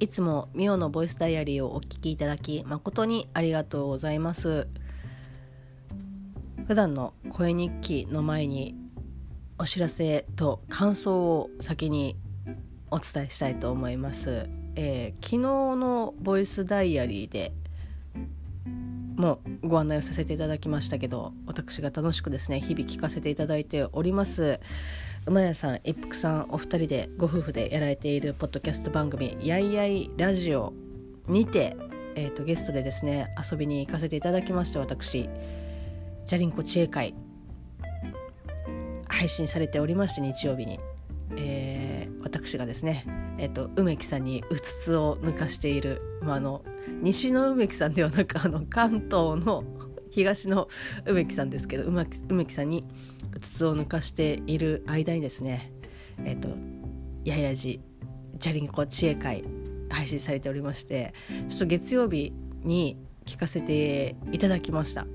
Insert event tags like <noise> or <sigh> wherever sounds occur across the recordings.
いつもミオのボイスダイアリーをお聞きいただき誠にありがとうございます。普段の声日記の前にお知らせと感想を先にお伝えしたいと思います、えー、昨日のボイスダイアリーでもご案内をさせていただきましたけど私が楽しくですね日々聞かせていただいております。馬屋さん一服さんお二人でご夫婦でやられているポッドキャスト番組「やいやいラジオ」にて、えーと、ゲストでですね遊びに行かせていただきまして私じゃりんこ知恵会配信されておりまして日曜日に、えー、私がですね、えーと、梅木さんにうつつを抜かしている、まあ、あの西の梅木さんではなくあの関東の東の梅木さんですけど梅木さんにうつつを抜かしている間にですねえっ、ー、とやいらじじゃりんこ知恵会配信されておりましてちょっと月曜日に聞かせていただきました。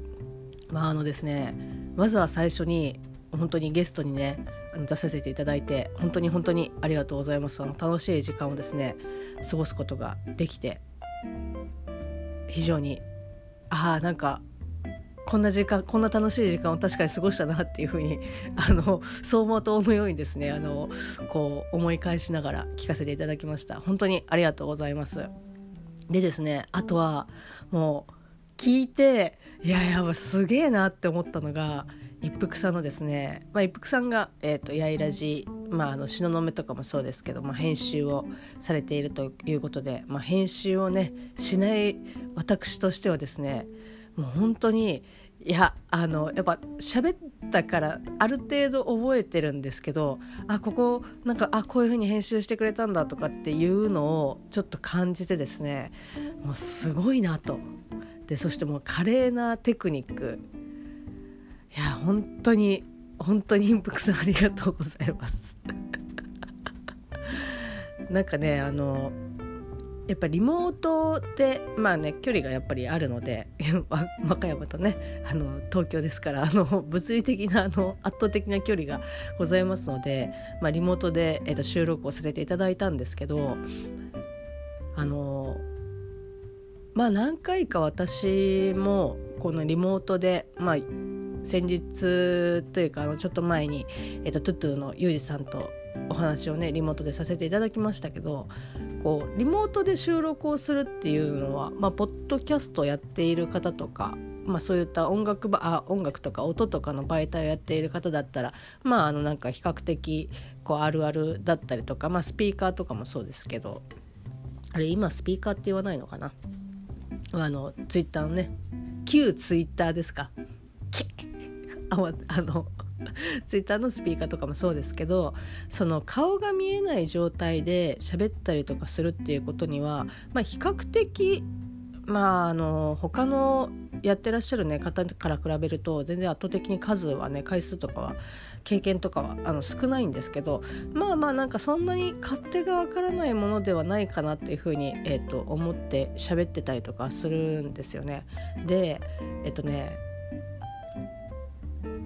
まああのですねまずは最初に本当にゲストにね出させていただいて本当に本当にありがとうございます。あの楽しい時間をですね過ごすことができて非常にああなんかこんな時間こんな楽しい時間を確かに過ごしたなっていうふうに <laughs> あの走馬灯のようにですねあのこう思い返しながら聞かせていただきました。本当にありがとうございます。でですねあとはもう聞いていやいやすげえなって思ったのが一服さんのですね、まあ、一服さんが、えーと、やいらじ、まあ、あの東雲とかもそうですけど、まあ、編集をされているということで、まあ、編集をねしない私としてはですねもう本当にいやあのやっぱ喋ったからある程度覚えてるんですけどあここなんかあこういう風に編集してくれたんだとかっていうのをちょっと感じてですねもうすごいなと。でそしてもう華麗なテクニック。いや本当に本当にインプクさんありがとうございます。<laughs> なんかねあのやっぱリモートでまあね距離がやっぱりあるので <laughs> 和歌山とねあの東京ですからあの物理的なあの圧倒的な距離がございますので、まあ、リモートで、えー、と収録をさせていただいたんですけどあのまあ何回か私もこのリモートでまあ先日というかあのちょっと前に、えーと、トゥットゥのユージさんとお話をねリモートでさせていただきましたけどこうリモートで収録をするっていうのは、まあ、ポッドキャストやっている方とか、まあ、そういった音楽ばあ音楽とか音とかの媒体をやっている方だったらまああのなんか比較的こうあるあるだったりとか、まあ、スピーカーとかもそうですけどあれ今スピーカーって言わないのかな？あのツイッターのね旧ツイッターですか？あの <laughs> ツイッターのスピーカーとかもそうですけどその顔が見えない状態で喋ったりとかするっていうことには、まあ、比較的まああの他のやってらっしゃる、ね、方から比べると全然圧倒的に数はね回数とかは経験とかはあの少ないんですけどまあまあなんかそんなに勝手がわからないものではないかなっていうふうに、えーと、思って喋ってたりとかするんですよね。でえっ、ー、とね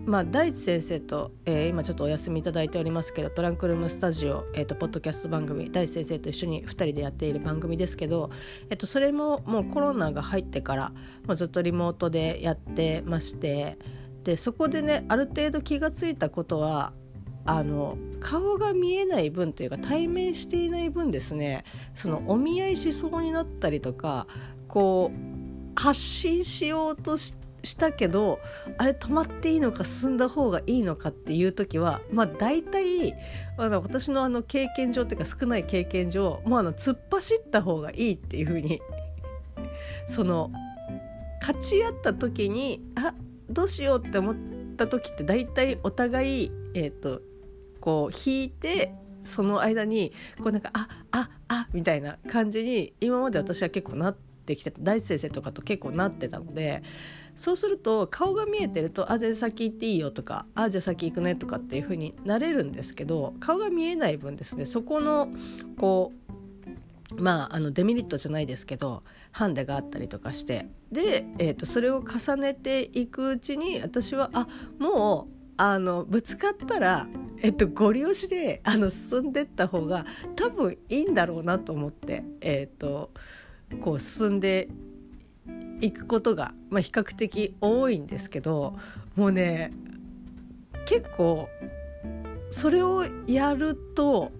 まあ、大地先生と、えー、今ちょっとお休みいただいておりますけどトランクルームスタジオ、えーと、ポッドキャスト番組大地先生と一緒に2人でやっている番組ですけど、えーと、それももうコロナが入ってからもうずっとリモートでやってましてでそこでねある程度気が付いたことはあの顔が見えない分というか対面していない分ですねそのお見合いしそうになったりとかこう発信しようとしてしたけどあれ止まっていいのか進んだ方がいいのかっていう時はまあ大体あの私のあの経験上っていうか少ない経験上もうあの突っ走った方がいいっていうふうに <laughs> その勝ち合った時にあどうしようって思った時って大体お互い、えーと、こう引いてその間にこうなんかあああみたいな感じに今まで私は結構なってきて大地先生とかと結構なってたのでそうすると顔が見えてると「あ全然先行っていいよ」とか「あじゃあ先行くね」とかっていう風になれるんですけど顔が見えない分ですねそこのこうまああのデメリットじゃないですけどハンデがあったりとかしてで、えーと、それを重ねていくうちに私はあもうあのぶつかったらえっと、ご利用しであの進んでった方が多分いいんだろうなと思って、えっと、こう進んでいくことが、まあ、比較的多いんですけどもうね結構それをやると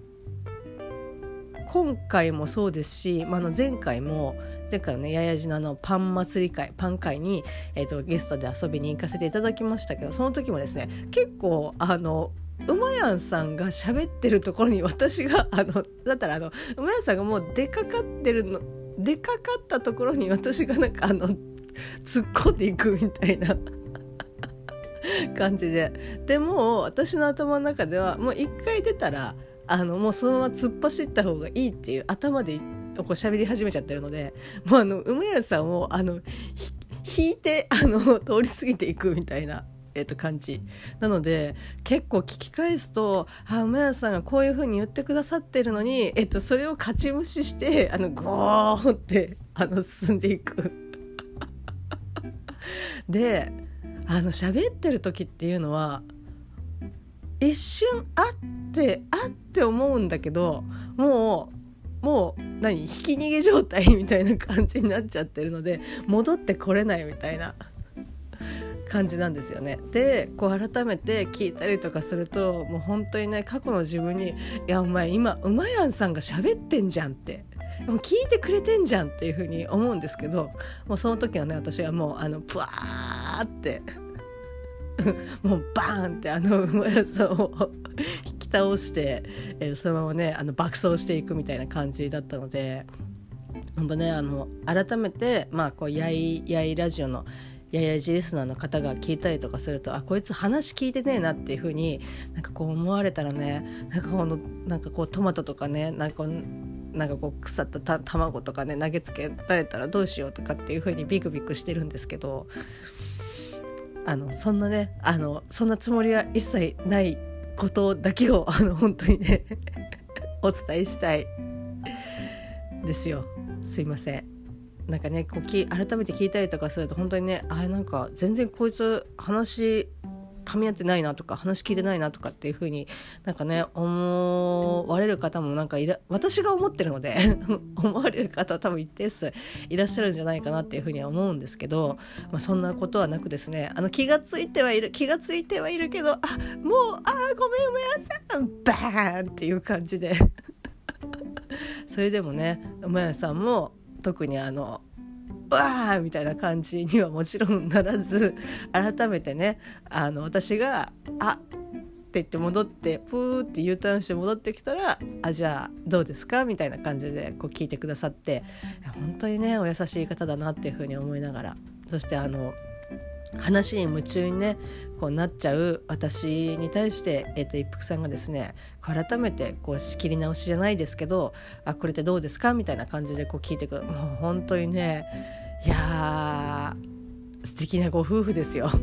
今回もそうですし、まあ、の前回も前回のねややじのパン祭り会パン会に、えーと、ゲストで遊びに行かせていただきましたけどその時もですね結構あのうまやんさんが喋ってるところに私があのだったらあのうまやんさんがもう出かかってるの出かかったところに私がなんかあの突っ込んでいくみたいな <laughs> 感じででも私の頭の中ではもう一回出たらあのもうそのまま突っ走った方がいいっていう頭でこう喋り始めちゃってるのでもうあの梅屋さんをあの引いてあの通り過ぎていくみたいな。えっと、感じなので結構聞き返すとああ梅屋さんがこういう風に言ってくださってるのに、えっと、それを勝ち無視してあのゴーってあの進んでいく。<laughs> であの喋ってる時っていうのは一瞬あってあって思うんだけどもうもう何ひき逃げ状態みたいな感じになっちゃってるので戻ってこれないみたいな感じなんですよね。でこう改めて聞いたりとかするともう本当にね過去の自分に「いやお前今うまやんさんが喋ってんじゃん」ってもう聞いてくれてんじゃんっていうふうに思うんですけどもうその時はね私はもうあのプワーって <laughs> もうバーンってあのもやさんを引き倒して、えー、そのままねあの爆走していくみたいな感じだったので本当ねあの改めてまあこうやいやいラジオのややじリスナーの方が聞いたりとかするとあこいつ話聞いてねえなっていうふうになんかこう思われたらねなんかこのなんかこうトマトとかねなんかなんかこう腐った卵とかね投げつけられたらどうしようとかっていうふうにビクビクしてるんですけどあのそんなねあのそんなつもりは一切ないことだけをあの本当にね <laughs> お伝えしたいですよ。すいません。なんかねこうき改めて聞いたりとかすると本当にねあなんか全然こいつ話噛み合ってないなとか話聞いてないなとかっていう風になんかね思われる方もなんかいら私が思ってるので <laughs> 思われる方は多分一定数いらっしゃるんじゃないかなっていう風には思うんですけど、まあ、そんなことはなくですねあの気がついてはいる気がついてはいるけどあもうあごめん梅屋さんバーンっていう感じで。<laughs> それでもね梅屋さんも特にあのわーみたいな感じにはもちろんならず改めてねあの私が「あって言って戻ってプーって U ターンして戻ってきたら「あじゃあどうですか?」みたいな感じでこう聞いてくださって本当にねお優しい方だなっていうふうに思いながらそしてあの話に夢中にねこうなっちゃう私に対して、えー、と一服さんがですね改めてこう仕切り直しじゃないですけど「あこれってどうですか?」みたいな感じでこう聞いてくるもう本当にねいや素敵なご夫婦ですよ。<laughs>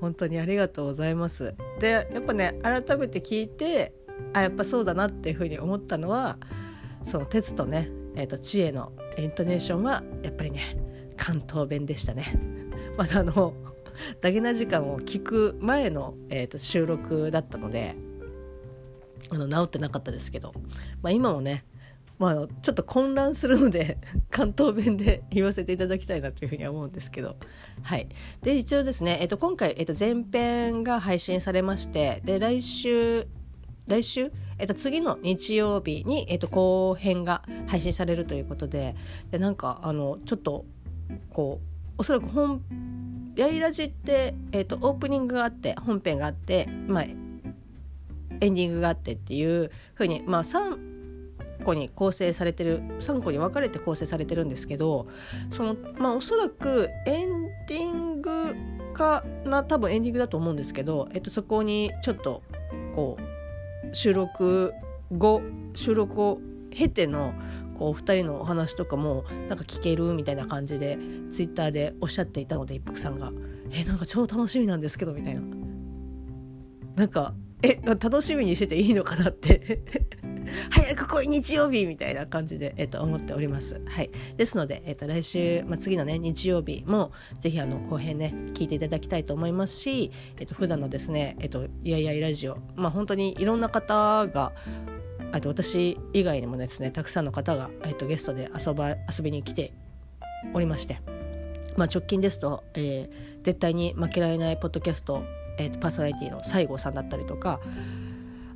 本当にありがとうございます。でやっぱね改めて聞いてあやっぱそうだなっていうふうに思ったのはその鉄とね、えー、と知恵のイントネーションはやっぱりね関東弁でしたね。<laughs> まだあのダゲな時間を聞く前の、えー、と収録だったのであの治ってなかったですけど、まあ、今もねまあ、ちょっと混乱するので <laughs> 関東弁で言わせていただきたいなというふうには思うんですけど、はい、で一応ですね、えっと、今回、えっと、前編が配信されましてで来週来週、えっと、次の日曜日に、えっと、後編が配信されるということででなんかあのちょっとこうおそらく本やいラジって、えっと、オープニングがあって本編があって、まあ、エンディングがあってっていうふうに、まあ、3個に構成されてる3個に分かれて構成されてるんですけどそのまあおそらくエンディングかな多分エンディングだと思うんですけど、えっと、そこにちょっとこう収録後収録を経てのこう2人のお話とかもなんか聞けるみたいな感じでツイッターでおっしゃっていたので一服さんが「えなんか超楽しみなんですけど」みたいな。なんかえ楽しみにしてていいのかなって <laughs> 早く来い日曜日みたいな感じで、えっと、思っております。はい。ですので、えっと、来週、まあ、次のね、日曜日も、ぜひ、あの、後編ね、聞いていただきたいと思いますし、えっと、普段のですね、えっと、いやいやラジオ、まあ、本当にいろんな方が、あと私以外にもですねたくさんの方が、えっと、ゲストで遊ば遊びに来ておりまして、まあ、直近ですと、えー、絶対に負けられないポッドキャスト、えー、パーソナリティの西郷さんだったりとか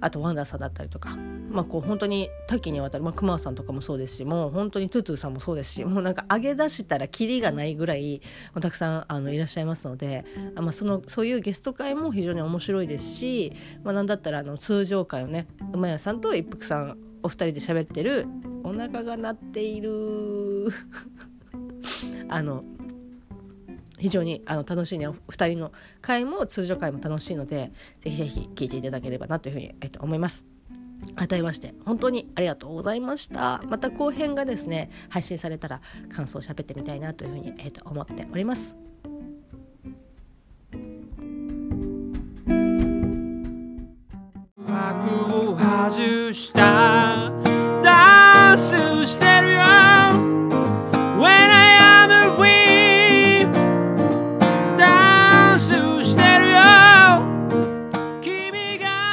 あとワンダーさんだったりとか、まあ、こう本当に多岐にわたる、まあ、熊さんとかもそうですしもう本当にトゥトゥさんもそうですしもうなんか上げ出したらキリがないぐらい、たくさんあのいらっしゃいますので、まあ、そのそういうゲスト会も非常に面白いですし、まあ、なんだったらあの通常会をね馬屋さんと一服さんお二人で喋ってるお腹が鳴っている。<laughs> あの非常にあの楽しいね。お二人の回も通常回も楽しいのでぜひぜひ聞いていただければなというふうに、えっと、思います。改めまして本当にありがとうございました。また後編がですね配信されたら感想を喋ってみたいなというふうに、えー、と思っております。幕を外した。ダンスしてるよ。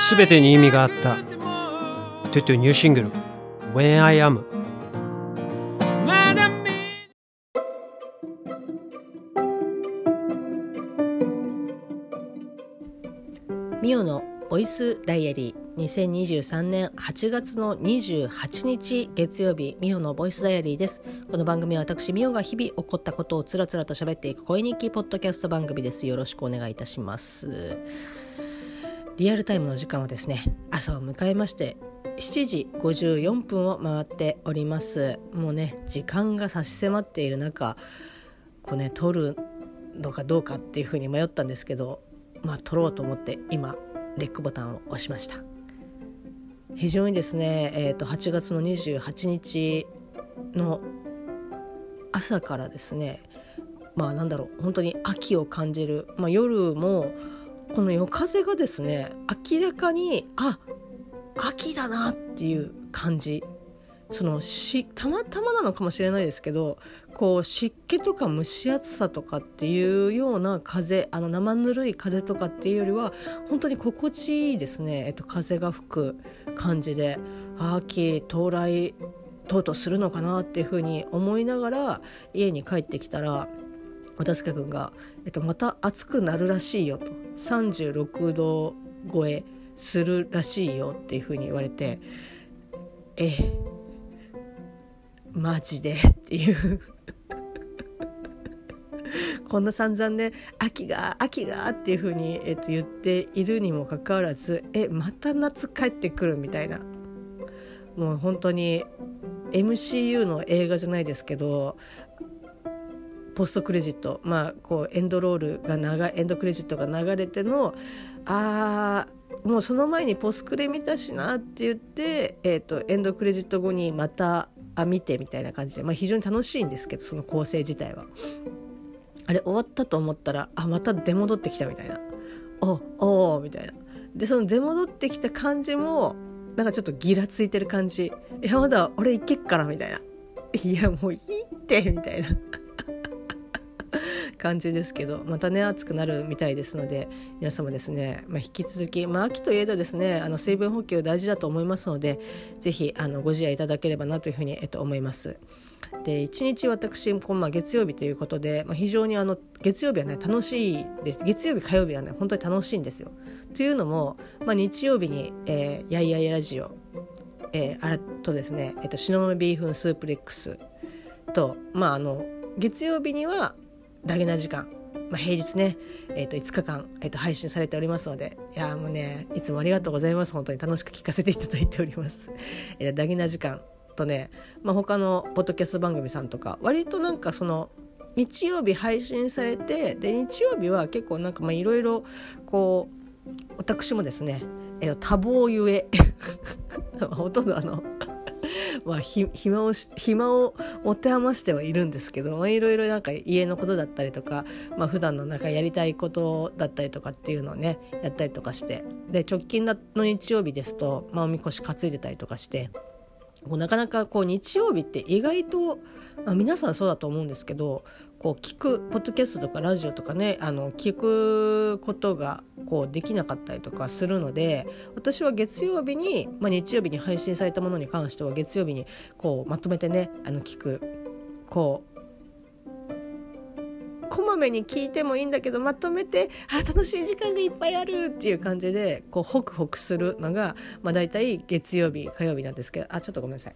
全てに意味があった。トゥトゥニューシングル When I Am ミオのボイスダイアリー。2023年8月の28日月曜日ミオのボイスダイアリーです。この番組は私ミオが日々起こったことをつらつらと喋っていく声日記ポッドキャスト番組です。よろしくお願いいたします。リアルタイムの時間はですね朝を迎えまして7時54分を回っております。もうね時間が差し迫っている中こうね撮るのかどうかっていうふうに迷ったんですけどまあ撮ろうと思って今レックボタンを押しました。非常にですね、えー、と8月の28日の朝からですねまあなんだろう本当に秋を感じる、まあ、夜もこの夜風がですね明らかにあ秋だなっていう感じ。そのしたまたまなのかもしれないですけどこう湿気とか蒸し暑さとかっていうような風あの生ぬるい風とかっていうよりは本当に心地いいですね、えっと、風が吹く感じで秋到来とうとうするのかなっていうふうに思いながら家に帰ってきたら渡助君が、えっと、また暑くなるらしいよと。36度超えするらしいよっていうふうに言われてえマジで？っていう。こんな散々ね秋が秋がっていうふうに、えっと、言っているにもかかわらずえまた夏帰ってくるみたいな。もう本当に MCU の映画じゃないですけどポストクレジット。まあこうエンドロールが長エンドクレジットが流れてのあもうその前にポスクレ見たしなって言って、えーと、エンドクレジット後にまたあ見てみたいな感じで、まあ、非常に楽しいんですけどその構成自体は。あれ終わったと思ったらあまた出戻ってきたみたいな。おおみたいな。でその出戻ってきた感じもなんかちょっとギラついてる感じ。いやまだ俺いけっからみたいな。いやもういいってみたいな。感じですけどまたね暑くなるみたいですので皆様ですね、まあ、引き続き、まあ、秋といえどですねあの水分補給大事だと思いますのでぜひあのご自愛いただければなというふうに、えっと、思います。で1日私こまあ、月曜日ということで、まあ、非常にあの月曜日はね楽しいです月曜日火曜日はね本当に楽しいんですよ。というのも、まあ、日曜日に、えー、やいやいラジオ、えー、あらとですね、えっと、東雲ビーフンスープレックスと、まあ、あの月曜日にはダゲな時間、まあ、平日ね、えー、と5日間、えー、と配信されておりますのでいやもうねいつもありがとうございます本当に楽しく聞かせていただいております。えー、ダゲな時間とね、まあ、他のポッドキャスト番組さんとか割となんかその日曜日配信されてで日曜日は結構なんかいろいろこう私もですね、えー、多忙ゆえ <laughs> ほとんどあのまあ暇をし暇を持て余してはいるんですけど、いろいろなんか家のことだったりとか、まあ普段のなんかやりたいことだったりとかっていうのをねやったりとかしてで直近の日曜日ですと、まあ、おみこし担いでたりとかしてなかなかこう日曜日って意外と、まあ、皆さんそうだと思うんですけどこう聞くポッドキャストとかラジオとかねあの聞くことがこうできなかったりとかするので私は月曜日に、まあ、日曜日に配信されたものに関しては月曜日にこうまとめてねあの聞くこうこまめに聞いてもいいんだけどまとめてあ楽しい時間がいっぱいあるっていう感じでこうホクホクするのが、まあ、大体月曜日火曜日なんですけどあちょっとごめんなさい。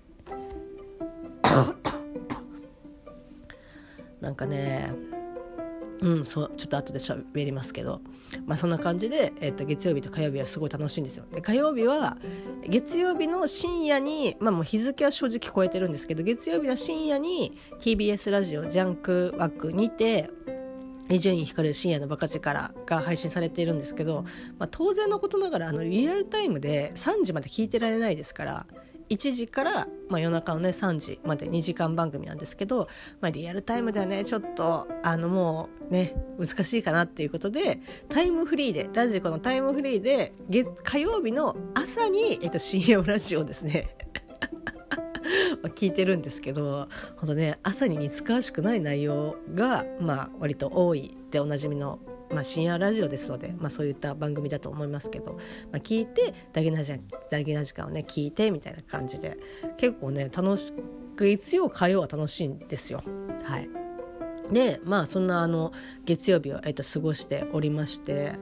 なんかねうんそうちょっと後で喋りますけどまあそんな感じで、えー、と月曜日と火曜日はすごい楽しいんですよ。で火曜日は月曜日の深夜にまあもう日付は正直超えてるんですけど月曜日の深夜に TBS ラジオジャンク枠にて伊集院光る深夜のバカ力が配信されているんですけど、まあ、当然のことながらあのリアルタイムで3時まで聞いてられないですから1時から、まあ、夜中のね3時まで2時間番組なんですけど、まあ、リアルタイムではねちょっとあのもうね難しいかなっていうことでタイムフリーでラジコのタイムフリーで月火曜日の朝に、えっと、深夜ラジオですね。<laughs> 聞いてるんですけど本当ね朝に似つかわしくない内容が、まあ、割と多いでおなじみのまあ、深夜ラジオですので、まあ、そういった番組だと思いますけど、まあ、聞いてダゲな時間をね聞いてみたいな感じで結構ね楽しく月曜火曜は楽しいんですよ。はいでまあそんなあの月曜日を、えっと、過ごしておりまして、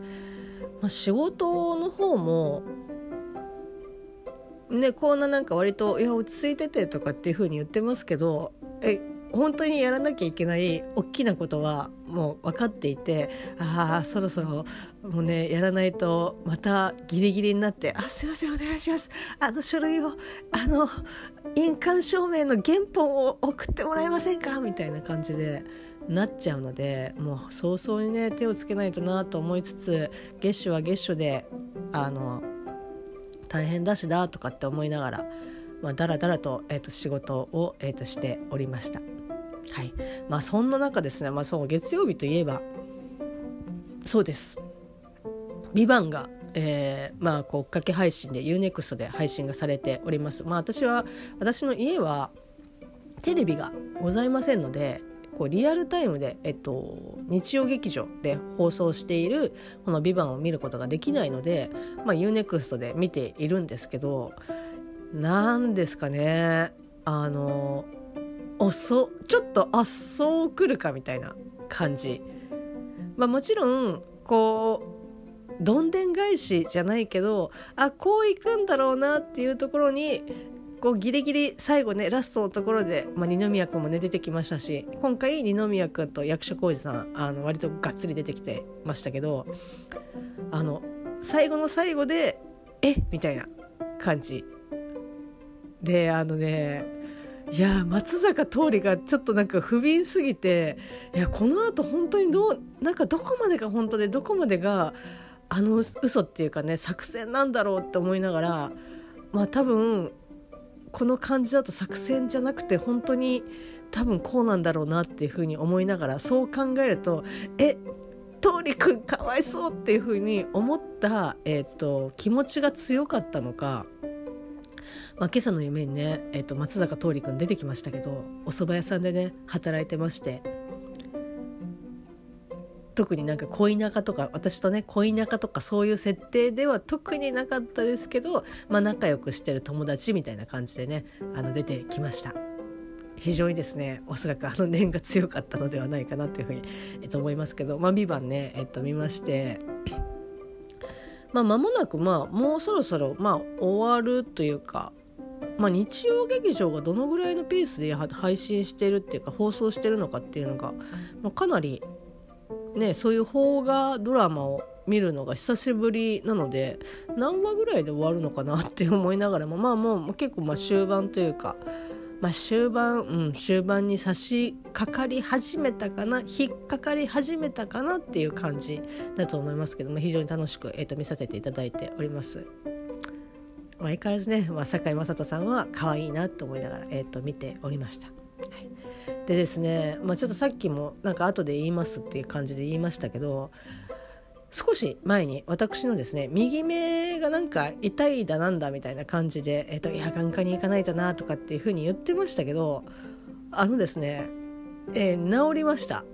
まあ、仕事の方もねこんななんか割と「いや落ち着いてて」とかっていう風に言ってますけどえ本当にやらなきゃいけない大きなことはもう分かっていてああそろそろもうねやらないとまたギリギリになって「あすいませんお願いしますあの書類をあの印鑑証明の原本を送ってもらえませんか?」みたいな感じでなっちゃうのでもう早々にね手をつけないとなと思いつつ月初は月初であの大変だしだとかって思いながら。まあ、だらだらと,、えー、と仕事を、えー、としておりました。はい。まあ、そんな中ですね、まあ、そう月曜日といえばそうです「ビバンがえー、まあこう追っかけ配信で UNEXT で配信がされております。まあ私は私の家はテレビがございませんのでこうリアルタイムで、えっと、日曜劇場で放送しているこの「ビバンを見ることができないので、まあ、UNEXT で見ているんですけど何ですかね。あの遅ちょっとあっそう来るかみたいな感じ。まあ、もちろんこうどんでん返しじゃないけどあこういくんだろうなっていうところにこうギリギリ最後ねラストのところで、まあ、二宮君もね出てきましたし今回二宮君と役所広司さんあの割とがっつり出てきてましたけどあの最後の最後でえ？みたいな感じであのねいや松坂桃李がちょっとなんか不憫すぎていやこのあと本当にどうなんかどこまでが本当でどこまでがあの嘘っていうかね作戦なんだろうって思いながらまあ多分この感じだと作戦じゃなくて本当に多分こうなんだろうなっていうふうに思いながらそう考えるとえ桃李君かわいそうっていうふうに思った、えーと気持ちが強かったのかまあ、今朝の夢にね、えー、と松坂桃李君出てきましたけどお蕎麦屋さんでね働いてまして特になんか恋仲とか私とね恋仲とかそういう設定では特になかったですけど、まあ、仲良くしてる友達みたいな感じでねあの出てきました。非常にですねおそらくあの念が強かったのではないかなというふうに、えっと、思いますけど「まあ、ビバンね、えっと、見ましてまあ間もなくまあもうそろそろまあ終わるというかまあ、日曜劇場がどのぐらいのペースで配信してるっていうか放送してるのかっていうのが、まあ、かなりねそういう邦画ドラマを見るのが久しぶりなので何話ぐらいで終わるのかなって思いながらもまあもう結構まあ終盤というか、まあ、終盤、うん、終盤に差し掛かり始めたかな引っかかり始めたかなっていう感じだと思いますけども非常に楽しく、えー、と見させていただいております。まあ、相変わらずね、まあ、堺雅人さんは可愛いなと思いながら、えー、と見ておりました。はい、でですね、まあ、ちょっとさっきもなんか後で言いますっていう感じで言いましたけど少し前に私のですね右目がなんか痛いだなんだみたいな感じで、えっと、いや眼科に行かないとなとかっていうふうに言ってましたけどあのですね、えー、治りました。<laughs>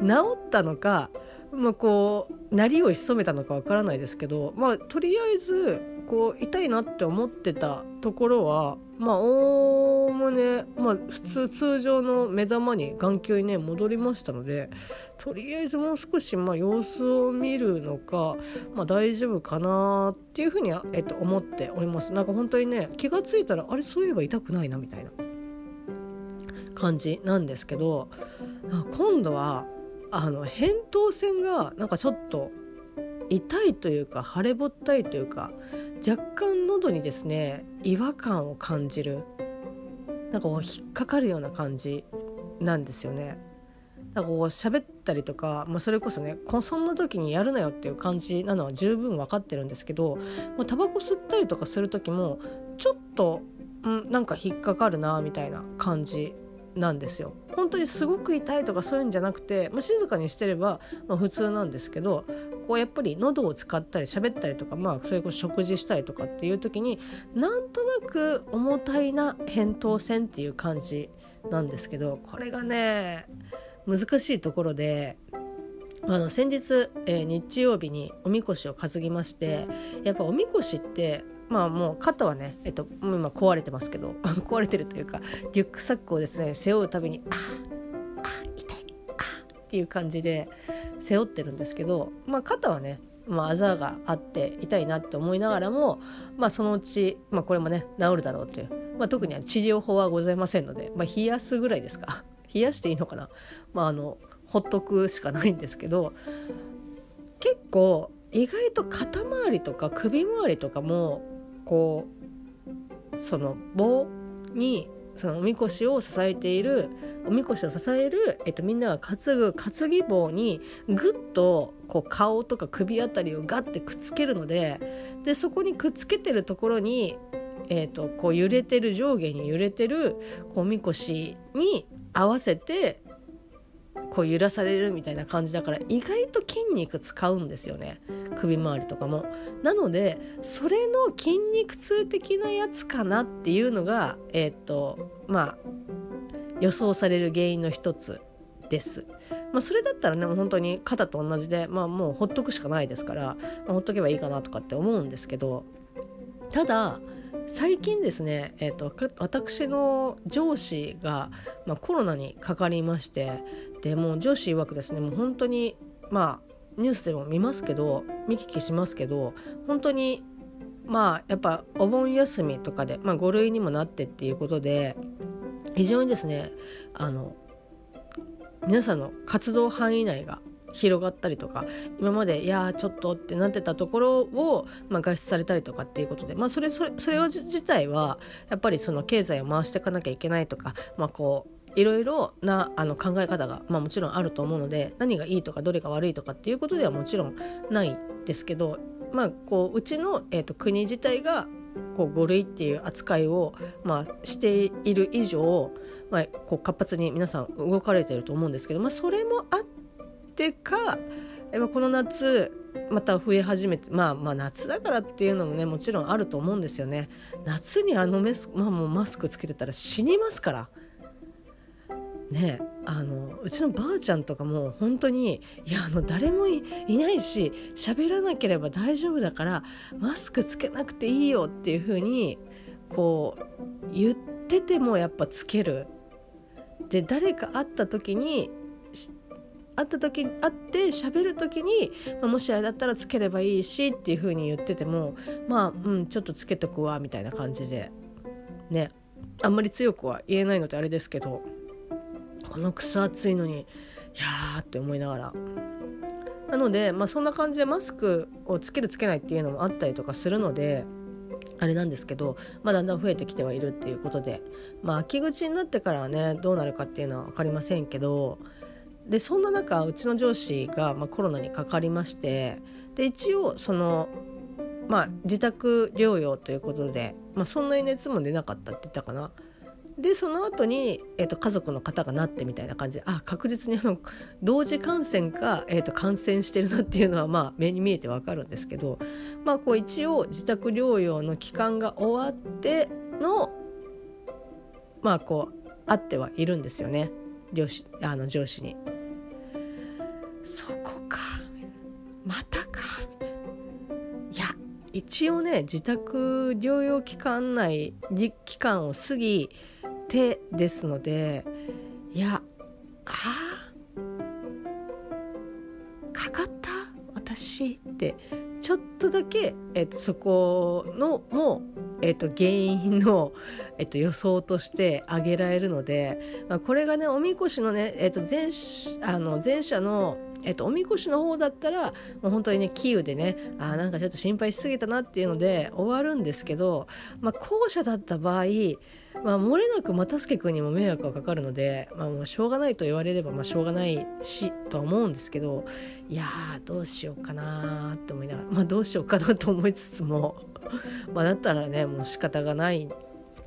治ったのかまあ、こうなりを潜めたのかわからないですけど、まあ、とりあえずこう痛いなって思ってたところはまあおおむね、まあ、普通通常の目玉に眼球にね戻りましたのでとりあえずもう少しまあ様子を見るのか、まあ、大丈夫かなっていうふうに、えっと、思っております。なんか本当にね気が付いたらあれそういえば痛くないなみたいな感じなんですけど今度はあの扁桃腺がなんかちょっと痛いというか腫れぼったいというか若干喉にですね違和感を感じるなんかこう引っかかるような感じなんですよね。なんかこう喋ったりとか、まあ、それこそねそんな時にやるなよっていう感じなのは十分分かってるんですけど、まあ、タバコ吸ったりとかする時もちょっと、うん、なんか引っかかるなみたいな感じなんですよ。本当にすごく痛いとかそういうんじゃなくて、まあ、静かにしてれば、まあ、普通なんですけどこうやっぱり喉を使ったり喋ったりとか、まあ、それこそ食事したりとかっていう時になんとなく重たいな扁桃腺っていう感じなんですけどこれがね難しいところであの先日、えー、日曜日におみこしを担ぎましてやっぱおみこしってまあもう肩はね、えっと、今壊れてますけど <laughs> 壊れてるというかリュックサックをですね背負うたびにああ痛いあっていう感じで背負ってるんですけど、まあ、肩はねまあ、あざがあって痛いなって思いながらも、まあ、そのうち、まあ、これもね治るだろうという、まあ、特に治療法はございませんので、まあ、冷やすぐらいですか。<laughs> 冷やしていいのかな、まあ、あのほっとくしかないんですけど結構意外と肩周りとか首周りとかもこうその棒にそのおみこしを支えているおみこしを支える、えっと、みんなが担ぐ担ぎ棒にぐっとこう顔とか首あたりをガッてくっつけるのででそこにくっつけてるところに、えっと、こう揺れてる上下に揺れてるこうおみこしに合わせてこう揺らされるみたいな感じだから意外と筋肉使うんですよね首周りとかも。なのでそれの筋肉痛的なやつかなっていうのがえっ、とまあ予想される原因の一つです。まあ、それだったらね本当に肩と同じで、まあ、もうほっとくしかないですから、まあ、ほっとけばいいかなとかって思うんですけどただ最近ですね、えーと、私の上司が、まあ、コロナにかかりましてでも上司曰くですねもう本当にまあニュースでも見ますけど見聞きしますけど本当にまあやっぱお盆休みとかで、まあ、5類にもなってっていうことで非常にですねあの皆さんの活動範囲内が広がったりとか今までいやちょっとってなってたところを、まあ、外出されたりとかっていうことで、まあ、それそれそれ自体はやっぱりその経済を回していかなきゃいけないとか、まあ、こういろいろなあの考え方が、まあ、もちろんあると思うので何がいいとかどれが悪いとかっていうことではもちろんないですけど、まあ、こううちの、えーと、国自体がこう5類っていう扱いを、まあ、している以上、まあ、こう活発に皆さん動かれてると思うんですけど、まあ、それもあっててかこの夏また増え始めてまあまあ夏だからっていうのもねもちろんあると思うんですよね夏にあのメス、まあ、もうマスクつけてたら死にますからねあのうちのばあちゃんとかも本当にいやあの誰もいないし喋らなければ大丈夫だからマスクつけなくていいよっていう風にこう言っててもやっぱつける。で誰か会った時に会った時に会って喋る時に、まあ、もしあれだったらつければいいしっていう風に言っててもまあうんちょっとつけとくわみたいな感じで。ね。あんまり強くは言えないのであれですけどこの草暑いのにいやーって思いながら。なので、まあ、そんな感じでマスクをつけるつけないっていうのもあったりとかするのであれなんですけど、まあ、だんだん増えてきてはいるっていうことで、まあ、秋口になってからはねどうなるかっていうのは分かりませんけどでそんな中うちの上司が、まあ、コロナにかかりましてで一応そのまあ自宅療養ということで、まあ、そんなに熱も出なかったって言ったかな。でその後に、えーと、家族の方がなってみたいな感じであ確実にあの同時感染か、えーと、感染してるなっていうのは、まあ、目に見えてわかるんですけど、まあ、こう一応自宅療養の期間が終わってのまあこうあってはいるんですよね上司あの上司に。そこかまたかいや一応ね自宅療養期間内期間を過ぎ手ですのでいやあかかった？私ってちょっとだけ、えっと、そこのもえっと、原因の、えっと、予想として挙げられるので、まあ、これがねおみこしのね、えっと、前あの前者のえっと、おみこしの方だったらもう本当にねキーウでねあなんかちょっと心配しすぎたなっていうので終わるんですけど、まあ、後者だった場合まあ、漏れなく又助君にも迷惑がかかるので、まあ、もうしょうがないと言われればまあしょうがないしとは思うんですけどいやーどうしようかなって思いながら、まあ、どうしようかなと思いつつも <laughs> まあだったらねもう仕方がない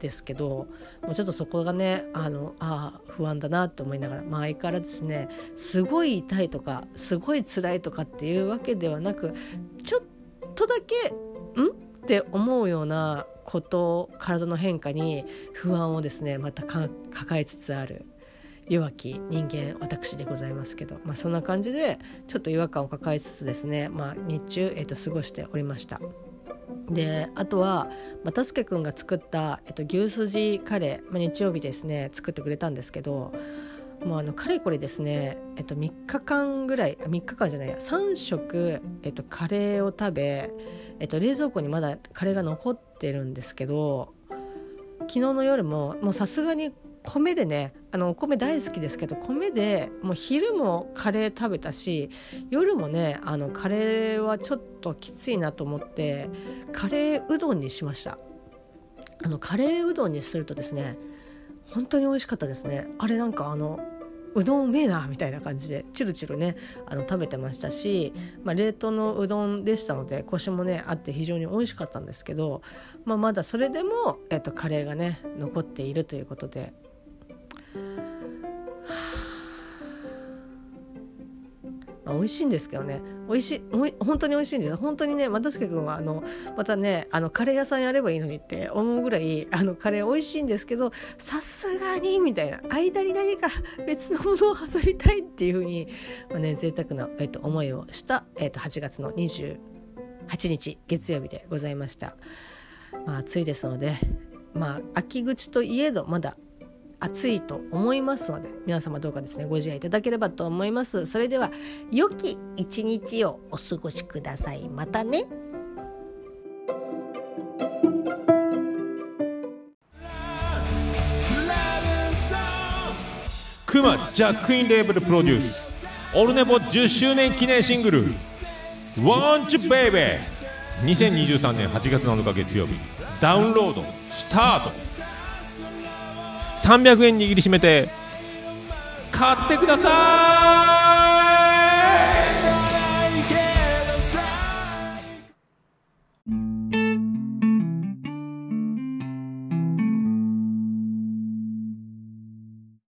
ですけどもうちょっとそこがねあのあ不安だなと思いながら、まあ、相変わらずですねすごい痛いとかすごい辛いとかっていうわけではなくちょっとだけん？って思うようなこと体の変化に不安をですねまた抱えつつある弱き人間私でございますけど、まあ、そんな感じでちょっと違和感を抱えつつですね、まあ、日中、えー、と過ごしておりました。であとは又助君が作った、えっと、牛すじカレー、まあ、日曜日ですね作ってくれたんですけどもうあのかれこれですね、えっと、3日間ぐらい3日間じゃないや3食、えっと、カレーを食べ、えっと、冷蔵庫にまだカレーが残ってるんですけど昨日の夜ももうさすがに米でねあのお米大好きですけど米でもう昼もカレー食べたし夜もねあのカレーはちょっときついなと思ってカレーうどんにしました。あのカレーうどんにするとですね本当に美味しかったですね。あれなんかあのうどんうめえなみたいな感じでチュルチュルねあの食べてましたし、まあ、冷凍のうどんでしたのでコシもねあって非常に美味しかったんですけど、まあ、まだそれでも、えっと、カレーがね残っているということでま <sighs> あ、美味しいんですけどね。美味しい。本当に美味しいんです。本当にね又助君はあのまたねあのカレー屋さんやればいいのにって思うぐらいあのカレー美味しいんですけどさすがにみたいな。間に何か別のものを挟みたいっていうふうに、まあね、贅沢な、えっと、思いをした、えっと、8月の28日月曜日でございました。まあ、暑いですのでまあ秋口といえどまだ暑いと思いますので皆様どうかですねご自愛いただければと思います。それでは良き一日をお過ごしください。またね。クマジャックインレーベルプロデュース。オルネポ10周年記念シングル「Want You Baby」2023年8月7日月曜日。ダウンロードスタート。300円握りしめて買ってください。